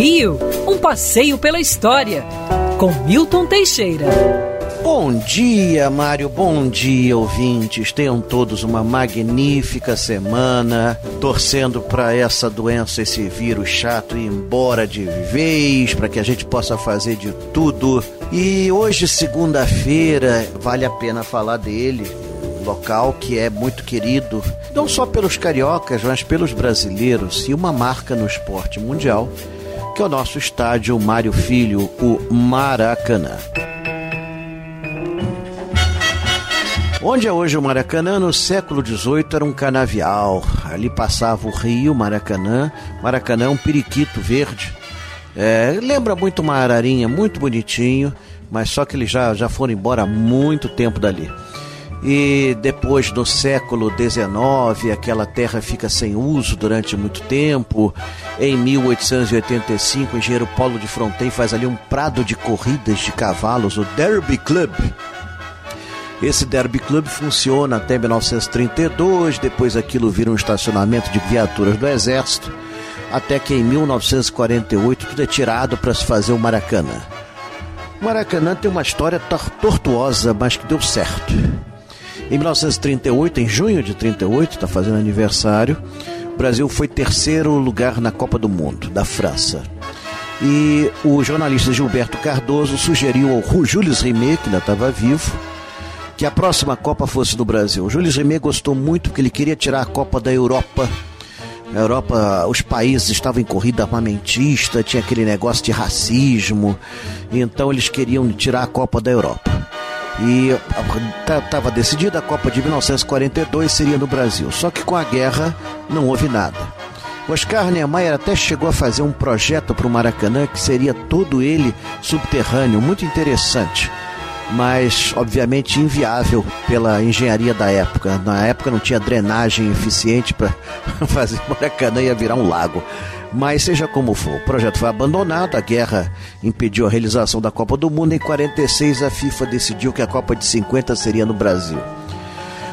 Rio, um passeio pela história, com Milton Teixeira. Bom dia, Mário. Bom dia, ouvintes. Tenham todos uma magnífica semana, torcendo para essa doença, esse vírus chato ir embora de vez, para que a gente possa fazer de tudo. E hoje, segunda-feira, vale a pena falar dele local que é muito querido, não só pelos cariocas, mas pelos brasileiros e uma marca no esporte mundial, que é o nosso estádio Mário Filho, o Maracanã. Onde é hoje o Maracanã? No século XVIII era um canavial. Ali passava o rio Maracanã. Maracanã é um periquito verde. É, lembra muito uma ararinha, muito bonitinho, mas só que eles já, já foram embora há muito tempo dali e depois no século XIX aquela terra fica sem uso durante muito tempo. Em 1885, o engenheiro Paulo de Fronten faz ali um prado de corridas de cavalos, o Derby Club. Esse Derby Club funciona até 1932, depois aquilo vira um estacionamento de viaturas do Exército, até que em 1948 tudo é tirado para se fazer o Maracanã. O Maracanã tem uma história tortuosa, mas que deu certo. Em 1938, em junho de 38, está fazendo aniversário, o Brasil foi terceiro lugar na Copa do Mundo, da França. E o jornalista Gilberto Cardoso sugeriu ao Jules Rimet, que ainda estava vivo, que a próxima Copa fosse no Brasil. O Jules Rimet gostou muito porque ele queria tirar a Copa da Europa. Na Europa, os países estavam em corrida armamentista, tinha aquele negócio de racismo, então eles queriam tirar a Copa da Europa. E estava decidida a Copa de 1942 seria no Brasil. Só que com a guerra não houve nada. Oscar Niemeyer até chegou a fazer um projeto para o Maracanã que seria todo ele subterrâneo, muito interessante, mas obviamente inviável pela engenharia da época. Na época não tinha drenagem eficiente para fazer Maracanã ia virar um lago. Mas seja como for, o projeto foi abandonado, a guerra impediu a realização da Copa do Mundo. Em 46, a FIFA decidiu que a Copa de 50 seria no Brasil.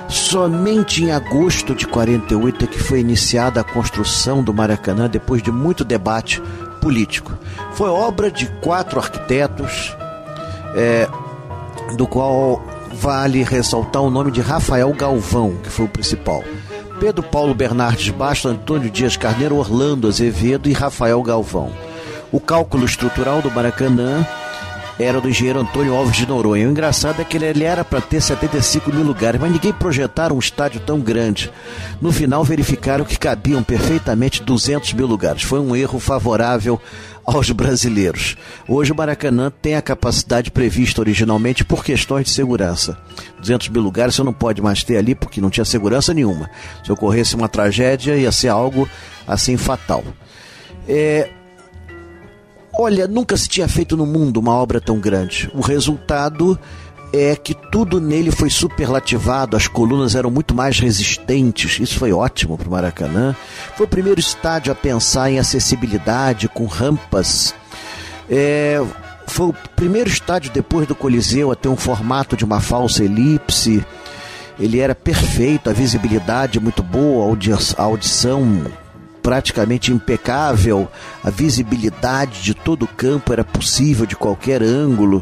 Somente em agosto de 48 é que foi iniciada a construção do Maracanã depois de muito debate político. Foi obra de quatro arquitetos, é, do qual vale ressaltar o nome de Rafael Galvão, que foi o principal. Pedro Paulo Bernardes Bastos, Antônio Dias Carneiro, Orlando Azevedo e Rafael Galvão. O cálculo estrutural do Maracanã era do engenheiro Antônio Alves de Noronha. O engraçado é que ele era para ter 75 mil lugares, mas ninguém projetaram um estádio tão grande. No final, verificaram que cabiam perfeitamente 200 mil lugares. Foi um erro favorável aos brasileiros. Hoje o Maracanã tem a capacidade prevista originalmente por questões de segurança. 200 mil lugares você não pode mais ter ali porque não tinha segurança nenhuma. Se ocorresse uma tragédia, ia ser algo assim fatal. É, Olha, nunca se tinha feito no mundo uma obra tão grande. O resultado é que tudo nele foi superlativado, as colunas eram muito mais resistentes, isso foi ótimo para o Maracanã. Foi o primeiro estádio a pensar em acessibilidade, com rampas. É, foi o primeiro estádio depois do Coliseu a ter um formato de uma falsa elipse. Ele era perfeito, a visibilidade muito boa, a audição praticamente impecável, a visibilidade de todo o campo era possível de qualquer ângulo.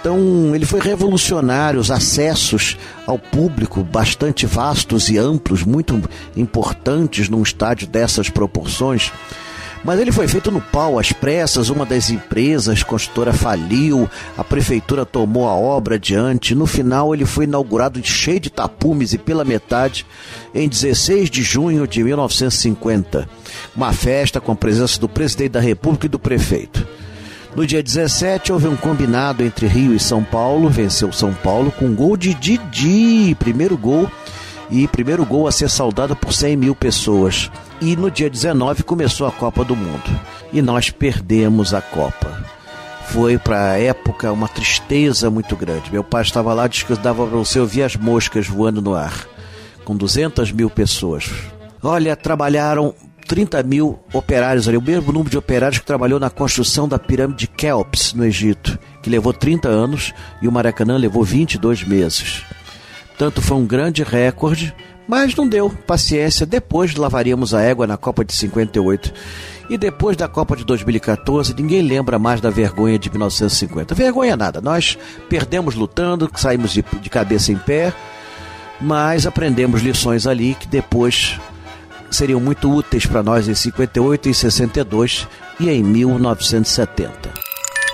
Então, ele foi revolucionário, os acessos ao público bastante vastos e amplos, muito importantes num estádio dessas proporções. Mas ele foi feito no pau, às pressas, uma das empresas construtora faliu, a prefeitura tomou a obra adiante. No final, ele foi inaugurado cheio de tapumes e pela metade em 16 de junho de 1950. Uma festa com a presença do presidente da República e do prefeito. No dia 17, houve um combinado entre Rio e São Paulo, venceu São Paulo com um gol de Didi, primeiro gol, e primeiro gol a ser saudado por 100 mil pessoas. E no dia 19 começou a Copa do Mundo. E nós perdemos a Copa. Foi para a época uma tristeza muito grande. Meu pai estava lá, disse que dava para você ouvir as moscas voando no ar, com 200 mil pessoas. Olha, trabalharam 30 mil operários ali, o mesmo número de operários que trabalhou na construção da pirâmide de Kelps, no Egito, que levou 30 anos e o Maracanã levou 22 meses. Tanto foi um grande recorde, mas não deu. Paciência, depois lavaríamos a égua na Copa de 58. E depois da Copa de 2014, ninguém lembra mais da vergonha de 1950. Vergonha nada, nós perdemos lutando, saímos de, de cabeça em pé, mas aprendemos lições ali que depois seriam muito úteis para nós em 58 e 62 e em 1970.